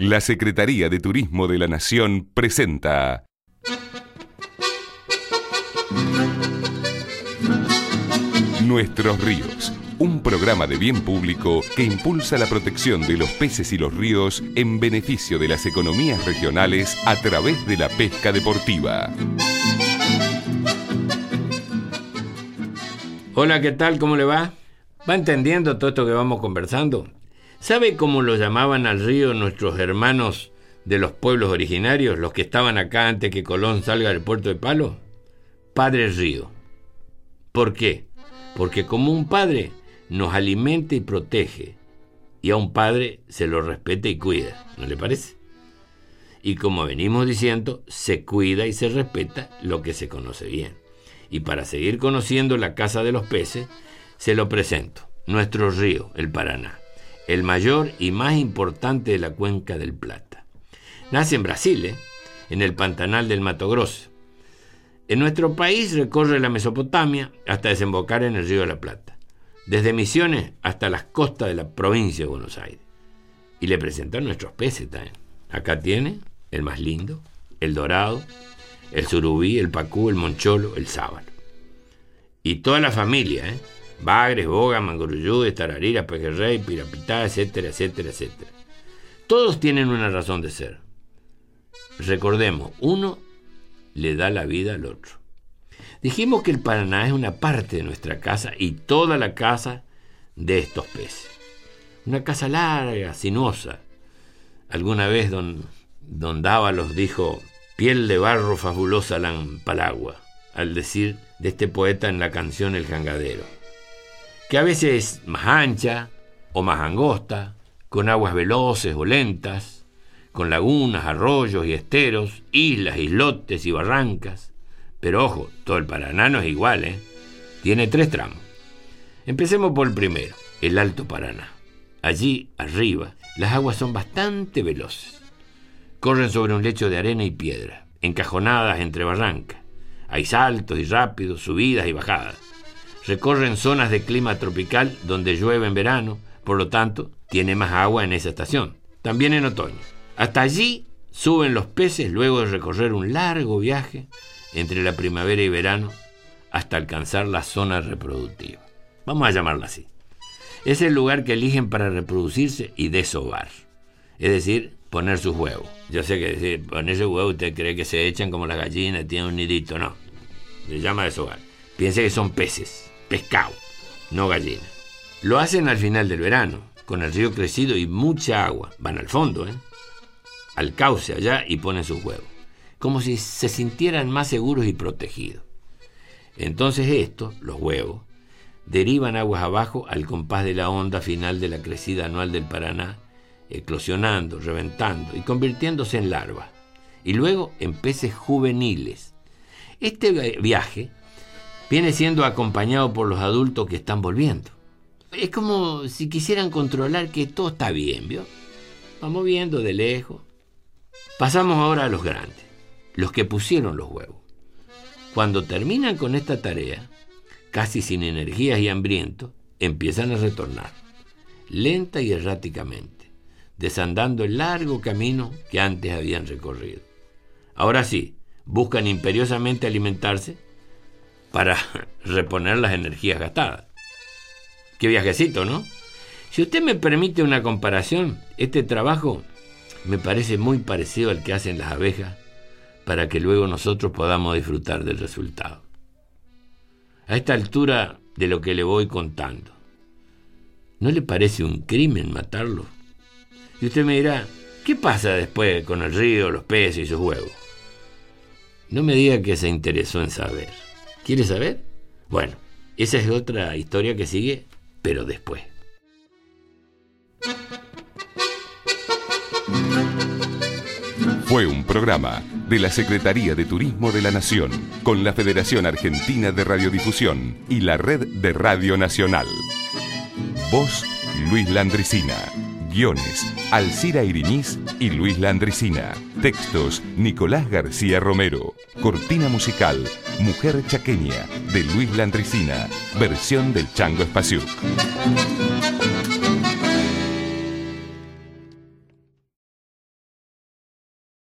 La Secretaría de Turismo de la Nación presenta Nuestros ríos, un programa de bien público que impulsa la protección de los peces y los ríos en beneficio de las economías regionales a través de la pesca deportiva. Hola, ¿qué tal? ¿Cómo le va? ¿Va entendiendo todo esto que vamos conversando? ¿Sabe cómo lo llamaban al río nuestros hermanos de los pueblos originarios, los que estaban acá antes que Colón salga del puerto de Palo? Padre Río. ¿Por qué? Porque como un padre nos alimenta y protege, y a un padre se lo respeta y cuida, ¿no le parece? Y como venimos diciendo, se cuida y se respeta lo que se conoce bien. Y para seguir conociendo la casa de los peces, se lo presento, nuestro río, el Paraná, el mayor y más importante de la cuenca del Plata. Nace en Brasil, ¿eh? en el Pantanal del Mato Grosso. En nuestro país recorre la Mesopotamia hasta desembocar en el río de la Plata, desde Misiones hasta las costas de la provincia de Buenos Aires. Y le presentan nuestros peces también. Acá tiene el más lindo, el dorado, el surubí, el pacú, el moncholo, el sábalo. Y toda la familia, ¿eh? Bagres, boga, manguruyudes, tarariras, pejerrey, pirapitá, etcétera, etcétera, etcétera. Todos tienen una razón de ser. Recordemos, uno le da la vida al otro. Dijimos que el Paraná es una parte de nuestra casa y toda la casa de estos peces. Una casa larga, sinuosa. Alguna vez don, don Dávalos dijo, piel de barro fabulosa la palagua, al decir de este poeta en la canción El Jangadero, que a veces es más ancha o más angosta, con aguas veloces o lentas, con lagunas, arroyos y esteros, islas, islotes y barrancas. Pero ojo, todo el Paraná no es igual, ¿eh? Tiene tres tramos. Empecemos por el primero, el Alto Paraná. Allí, arriba, las aguas son bastante veloces. Corren sobre un lecho de arena y piedra, encajonadas entre barrancas. Hay saltos y rápidos, subidas y bajadas. Recorren zonas de clima tropical donde llueve en verano, por lo tanto, tiene más agua en esa estación. También en otoño. Hasta allí suben los peces luego de recorrer un largo viaje entre la primavera y verano hasta alcanzar la zona reproductiva. Vamos a llamarla así. Es el lugar que eligen para reproducirse y desovar. Es decir, poner sus huevos. Yo sé que decir, ponerse huevos usted cree que se echan como las gallinas, tienen un nidito. No. Se llama desovar. Piense que son peces, pescado, no gallinas. Lo hacen al final del verano, con el río crecido y mucha agua. Van al fondo, ¿eh? al cauce allá y ponen sus huevos, como si se sintieran más seguros y protegidos. Entonces estos, los huevos, derivan aguas abajo al compás de la onda final de la crecida anual del Paraná, eclosionando, reventando y convirtiéndose en larvas, y luego en peces juveniles. Este viaje viene siendo acompañado por los adultos que están volviendo. Es como si quisieran controlar que todo está bien, ¿vio? Vamos viendo de lejos, Pasamos ahora a los grandes, los que pusieron los huevos. Cuando terminan con esta tarea, casi sin energías y hambrientos, empiezan a retornar, lenta y erráticamente, desandando el largo camino que antes habían recorrido. Ahora sí, buscan imperiosamente alimentarse para reponer las energías gastadas. Qué viajecito, ¿no? Si usted me permite una comparación, este trabajo me parece muy parecido al que hacen las abejas para que luego nosotros podamos disfrutar del resultado. A esta altura de lo que le voy contando, ¿no le parece un crimen matarlo? Y usted me dirá, ¿qué pasa después con el río, los peces y sus huevos? No me diga que se interesó en saber. ¿Quiere saber? Bueno, esa es otra historia que sigue, pero después. Fue un programa de la Secretaría de Turismo de la Nación, con la Federación Argentina de Radiodifusión y la Red de Radio Nacional. Voz Luis Landricina. Guiones Alcira Iriniz y Luis Landricina. Textos Nicolás García Romero. Cortina musical Mujer Chaqueña de Luis Landricina. Versión del Chango Espacio.